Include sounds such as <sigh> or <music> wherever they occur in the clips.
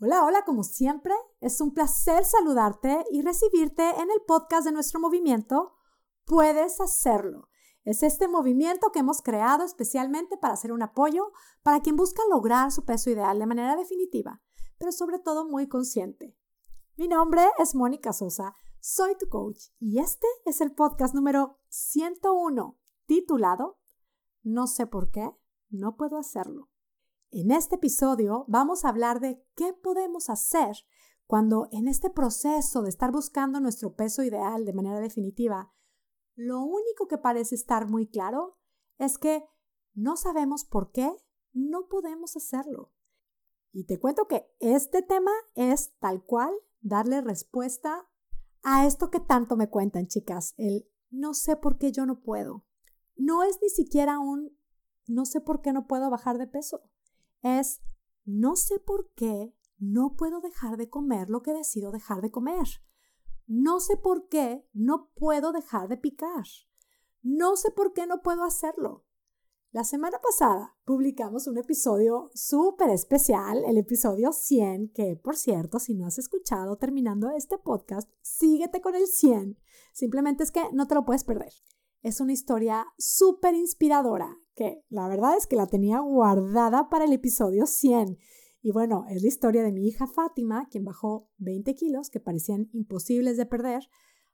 Hola, hola, como siempre, es un placer saludarte y recibirte en el podcast de nuestro movimiento. Puedes hacerlo. Es este movimiento que hemos creado especialmente para hacer un apoyo para quien busca lograr su peso ideal de manera definitiva, pero sobre todo muy consciente. Mi nombre es Mónica Sosa, soy tu coach y este es el podcast número 101, titulado No sé por qué, no puedo hacerlo. En este episodio vamos a hablar de qué podemos hacer cuando en este proceso de estar buscando nuestro peso ideal de manera definitiva, lo único que parece estar muy claro es que no sabemos por qué no podemos hacerlo. Y te cuento que este tema es tal cual darle respuesta a esto que tanto me cuentan, chicas, el no sé por qué yo no puedo. No es ni siquiera un no sé por qué no puedo bajar de peso es no sé por qué no puedo dejar de comer lo que decido dejar de comer. No sé por qué no puedo dejar de picar. No sé por qué no puedo hacerlo. La semana pasada publicamos un episodio súper especial, el episodio 100, que por cierto, si no has escuchado terminando este podcast, síguete con el 100. Simplemente es que no te lo puedes perder. Es una historia súper inspiradora que la verdad es que la tenía guardada para el episodio 100. Y bueno, es la historia de mi hija Fátima, quien bajó 20 kilos que parecían imposibles de perder,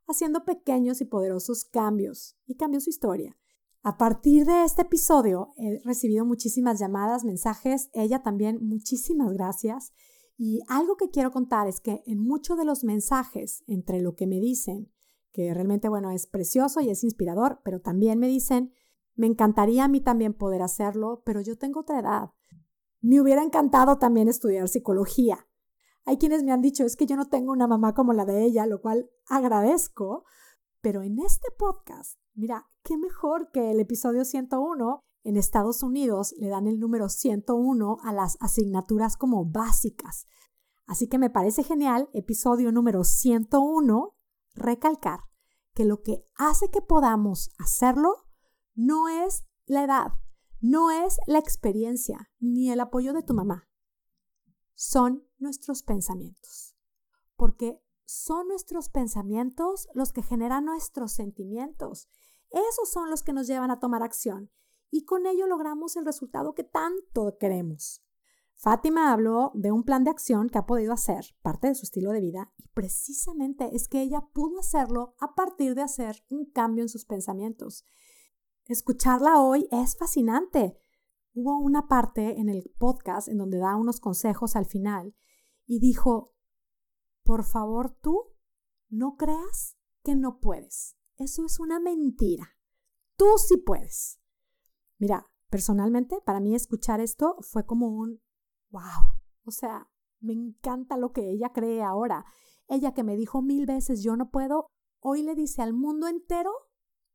haciendo pequeños y poderosos cambios, y cambió su historia. A partir de este episodio he recibido muchísimas llamadas, mensajes, ella también, muchísimas gracias. Y algo que quiero contar es que en muchos de los mensajes, entre lo que me dicen, que realmente, bueno, es precioso y es inspirador, pero también me dicen, me encantaría a mí también poder hacerlo, pero yo tengo otra edad. Me hubiera encantado también estudiar psicología. Hay quienes me han dicho, es que yo no tengo una mamá como la de ella, lo cual agradezco, pero en este podcast, mira, qué mejor que el episodio 101. En Estados Unidos le dan el número 101 a las asignaturas como básicas. Así que me parece genial, episodio número 101, recalcar que lo que hace que podamos hacerlo no es la edad, no es la experiencia ni el apoyo de tu mamá. Son nuestros pensamientos. Porque son nuestros pensamientos los que generan nuestros sentimientos. Esos son los que nos llevan a tomar acción y con ello logramos el resultado que tanto queremos. Fátima habló de un plan de acción que ha podido hacer parte de su estilo de vida y precisamente es que ella pudo hacerlo a partir de hacer un cambio en sus pensamientos Escucharla hoy es fascinante. Hubo una parte en el podcast en donde da unos consejos al final y dijo, por favor tú, no creas que no puedes. Eso es una mentira. Tú sí puedes. Mira, personalmente, para mí escuchar esto fue como un, wow. O sea, me encanta lo que ella cree ahora. Ella que me dijo mil veces, yo no puedo, hoy le dice al mundo entero,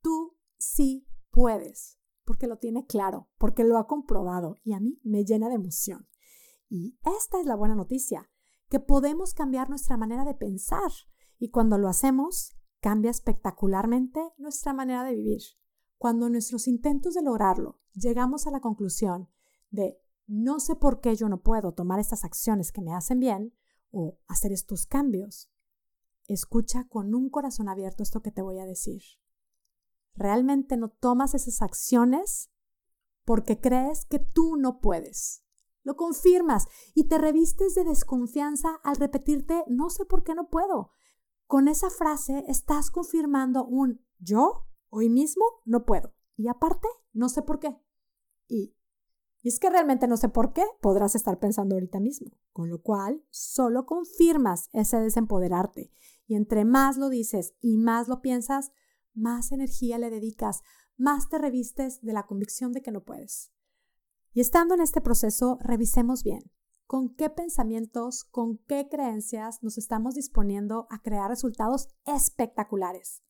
tú sí puedes, porque lo tiene claro, porque lo ha comprobado y a mí me llena de emoción. Y esta es la buena noticia, que podemos cambiar nuestra manera de pensar y cuando lo hacemos, cambia espectacularmente nuestra manera de vivir. Cuando en nuestros intentos de lograrlo llegamos a la conclusión de no sé por qué yo no puedo tomar estas acciones que me hacen bien o hacer estos cambios, escucha con un corazón abierto esto que te voy a decir realmente no tomas esas acciones porque crees que tú no puedes. Lo confirmas y te revistes de desconfianza al repetirte no sé por qué no puedo. Con esa frase estás confirmando un yo hoy mismo no puedo. Y aparte, no sé por qué. Y, y es que realmente no sé por qué podrás estar pensando ahorita mismo. Con lo cual, solo confirmas ese desempoderarte. Y entre más lo dices y más lo piensas, más energía le dedicas, más te revistes de la convicción de que no puedes. Y estando en este proceso, revisemos bien con qué pensamientos, con qué creencias nos estamos disponiendo a crear resultados espectaculares.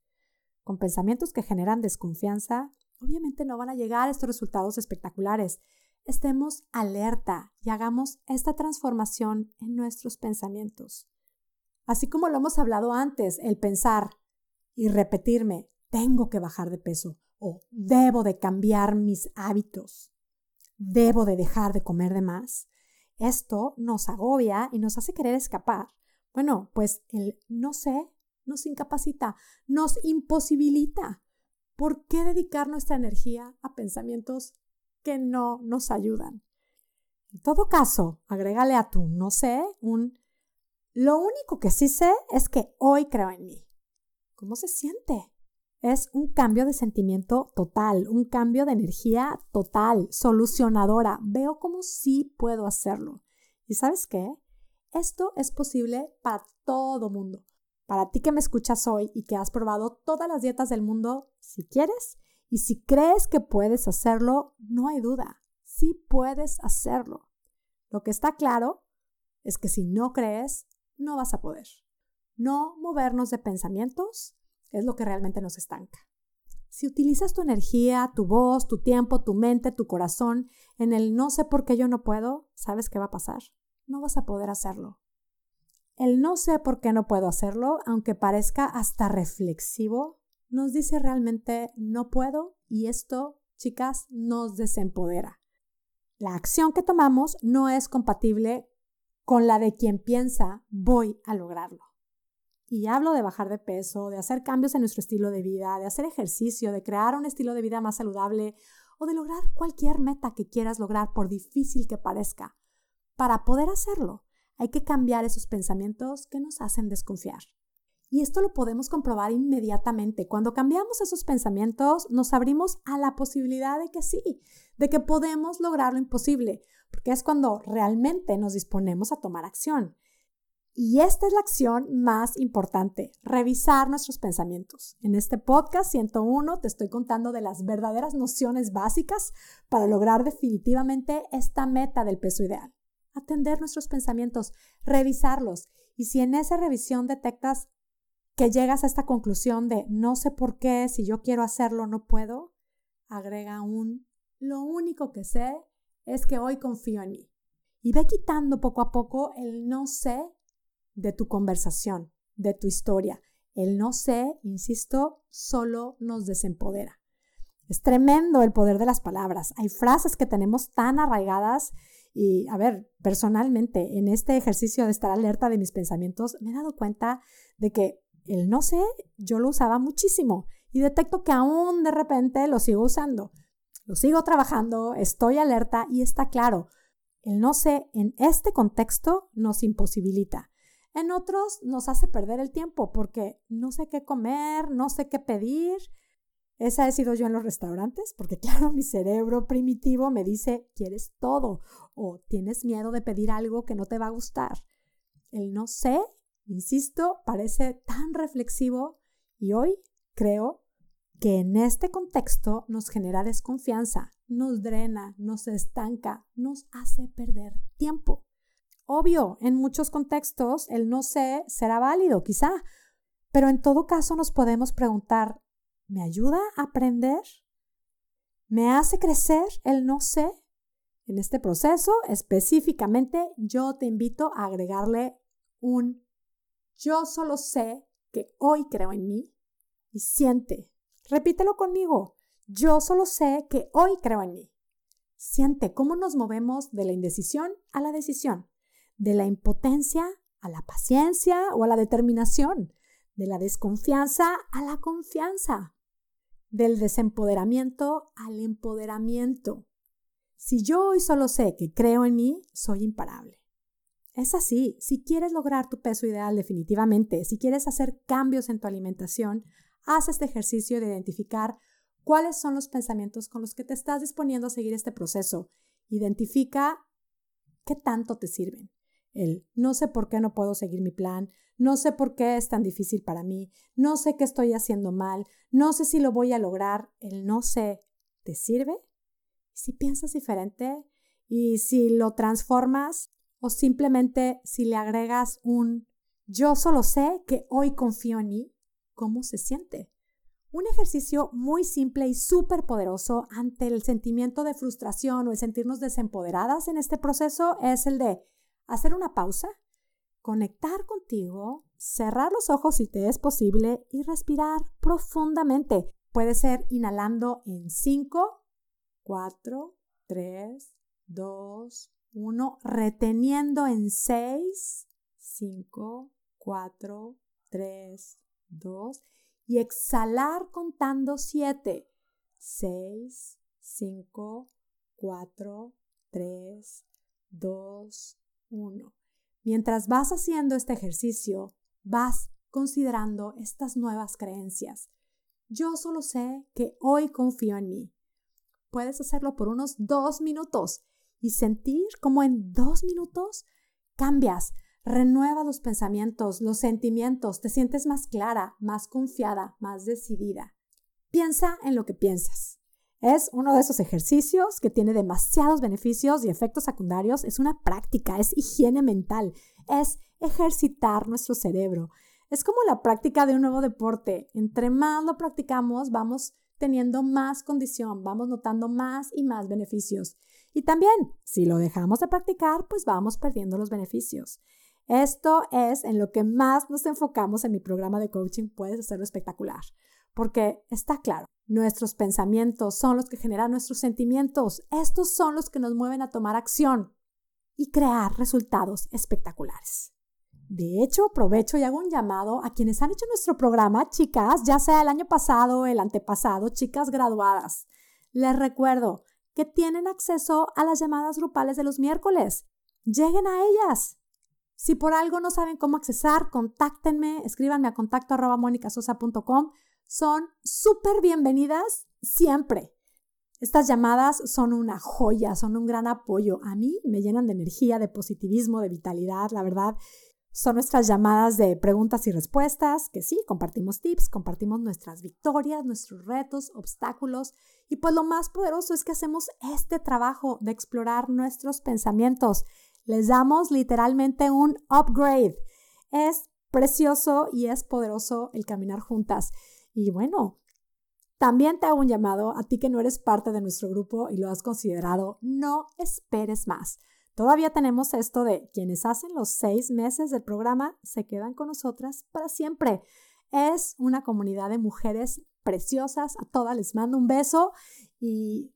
Con pensamientos que generan desconfianza, obviamente no van a llegar estos resultados espectaculares. Estemos alerta y hagamos esta transformación en nuestros pensamientos. Así como lo hemos hablado antes, el pensar y repetirme, tengo que bajar de peso o debo de cambiar mis hábitos, debo de dejar de comer de más. esto nos agobia y nos hace querer escapar. Bueno, pues el no sé nos incapacita, nos imposibilita. ¿Por qué dedicar nuestra energía a pensamientos que no nos ayudan? En todo caso, agrégale a tu no sé un lo único que sí sé es que hoy creo en mí. ¿Cómo se siente? Es un cambio de sentimiento total, un cambio de energía total, solucionadora. Veo cómo sí puedo hacerlo. ¿Y sabes qué? Esto es posible para todo mundo. Para ti que me escuchas hoy y que has probado todas las dietas del mundo, si quieres y si crees que puedes hacerlo, no hay duda. Sí puedes hacerlo. Lo que está claro es que si no crees, no vas a poder. No movernos de pensamientos es lo que realmente nos estanca. Si utilizas tu energía, tu voz, tu tiempo, tu mente, tu corazón en el no sé por qué yo no puedo, ¿sabes qué va a pasar? No vas a poder hacerlo. El no sé por qué no puedo hacerlo, aunque parezca hasta reflexivo, nos dice realmente no puedo y esto, chicas, nos desempodera. La acción que tomamos no es compatible con la de quien piensa voy a lograrlo. Y hablo de bajar de peso, de hacer cambios en nuestro estilo de vida, de hacer ejercicio, de crear un estilo de vida más saludable o de lograr cualquier meta que quieras lograr por difícil que parezca. Para poder hacerlo, hay que cambiar esos pensamientos que nos hacen desconfiar. Y esto lo podemos comprobar inmediatamente. Cuando cambiamos esos pensamientos, nos abrimos a la posibilidad de que sí, de que podemos lograr lo imposible, porque es cuando realmente nos disponemos a tomar acción. Y esta es la acción más importante, revisar nuestros pensamientos. En este podcast 101 te estoy contando de las verdaderas nociones básicas para lograr definitivamente esta meta del peso ideal. Atender nuestros pensamientos, revisarlos. Y si en esa revisión detectas que llegas a esta conclusión de no sé por qué, si yo quiero hacerlo, no puedo, agrega un lo único que sé es que hoy confío en mí. Y ve quitando poco a poco el no sé de tu conversación, de tu historia. El no sé, insisto, solo nos desempodera. Es tremendo el poder de las palabras. Hay frases que tenemos tan arraigadas y, a ver, personalmente, en este ejercicio de estar alerta de mis pensamientos, me he dado cuenta de que el no sé, yo lo usaba muchísimo y detecto que aún de repente lo sigo usando. Lo sigo trabajando, estoy alerta y está claro, el no sé en este contexto nos imposibilita. En otros nos hace perder el tiempo porque no sé qué comer, no sé qué pedir. Esa he sido yo en los restaurantes, porque <laughs> claro, mi cerebro primitivo me dice, quieres todo o tienes miedo de pedir algo que no te va a gustar. El no sé, insisto, parece tan reflexivo y hoy creo que en este contexto nos genera desconfianza, nos drena, nos estanca, nos hace perder tiempo. Obvio, en muchos contextos el no sé será válido, quizá, pero en todo caso nos podemos preguntar, ¿me ayuda a aprender? ¿Me hace crecer el no sé? En este proceso específicamente yo te invito a agregarle un yo solo sé que hoy creo en mí y siente. Repítelo conmigo. Yo solo sé que hoy creo en mí. Siente cómo nos movemos de la indecisión a la decisión de la impotencia a la paciencia o a la determinación, de la desconfianza a la confianza, del desempoderamiento al empoderamiento. Si yo hoy solo sé que creo en mí, soy imparable. Es así, si quieres lograr tu peso ideal definitivamente, si quieres hacer cambios en tu alimentación, haz este ejercicio de identificar cuáles son los pensamientos con los que te estás disponiendo a seguir este proceso. Identifica qué tanto te sirven el no sé por qué no puedo seguir mi plan, no sé por qué es tan difícil para mí, no sé qué estoy haciendo mal, no sé si lo voy a lograr, el no sé, ¿te sirve? Si piensas diferente y si lo transformas o simplemente si le agregas un yo solo sé que hoy confío en mí, ¿cómo se siente? Un ejercicio muy simple y súper poderoso ante el sentimiento de frustración o el sentirnos desempoderadas en este proceso es el de hacer una pausa, conectar contigo, cerrar los ojos si te es posible y respirar profundamente. Puede ser inhalando en 5, 4, 3, 2, 1, reteniendo en 6, 5, 4, 3, 2 y exhalar contando 7, 6, 5, 4, 3, 2, 1. Mientras vas haciendo este ejercicio, vas considerando estas nuevas creencias. Yo solo sé que hoy confío en mí. Puedes hacerlo por unos dos minutos y sentir como en dos minutos cambias, renuevas los pensamientos, los sentimientos, te sientes más clara, más confiada, más decidida. Piensa en lo que piensas. Es uno de esos ejercicios que tiene demasiados beneficios y efectos secundarios. Es una práctica, es higiene mental, es ejercitar nuestro cerebro. Es como la práctica de un nuevo deporte. Entre más lo practicamos, vamos teniendo más condición, vamos notando más y más beneficios. Y también, si lo dejamos de practicar, pues vamos perdiendo los beneficios. Esto es en lo que más nos enfocamos en mi programa de coaching, puedes hacerlo espectacular, porque está claro, nuestros pensamientos son los que generan nuestros sentimientos, estos son los que nos mueven a tomar acción y crear resultados espectaculares. De hecho, aprovecho y hago un llamado a quienes han hecho nuestro programa, chicas, ya sea el año pasado el antepasado, chicas graduadas. Les recuerdo que tienen acceso a las llamadas grupales de los miércoles. Lleguen a ellas. Si por algo no saben cómo accesar, contáctenme, escríbanme a contacto arroba Son súper bienvenidas siempre. Estas llamadas son una joya, son un gran apoyo. A mí me llenan de energía, de positivismo, de vitalidad, la verdad. Son nuestras llamadas de preguntas y respuestas, que sí, compartimos tips, compartimos nuestras victorias, nuestros retos, obstáculos, y pues lo más poderoso es que hacemos este trabajo de explorar nuestros pensamientos. Les damos literalmente un upgrade. Es precioso y es poderoso el caminar juntas. Y bueno, también te hago un llamado a ti que no eres parte de nuestro grupo y lo has considerado, no esperes más. Todavía tenemos esto de quienes hacen los seis meses del programa se quedan con nosotras para siempre. Es una comunidad de mujeres preciosas. A todas les mando un beso y,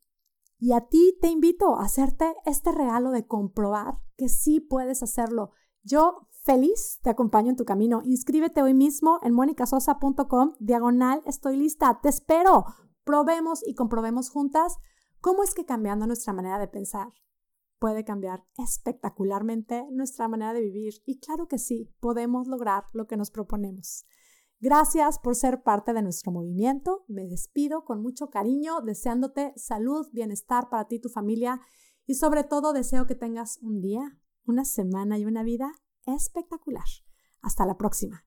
y a ti te invito a hacerte este regalo de comprobar que sí puedes hacerlo. Yo feliz te acompaño en tu camino. Inscríbete hoy mismo en monicasosa.com diagonal estoy lista. Te espero. Probemos y comprobemos juntas cómo es que cambiando nuestra manera de pensar, puede cambiar espectacularmente nuestra manera de vivir y claro que sí, podemos lograr lo que nos proponemos. Gracias por ser parte de nuestro movimiento. Me despido con mucho cariño, deseándote salud, bienestar para ti y tu familia y sobre todo deseo que tengas un día, una semana y una vida espectacular. Hasta la próxima.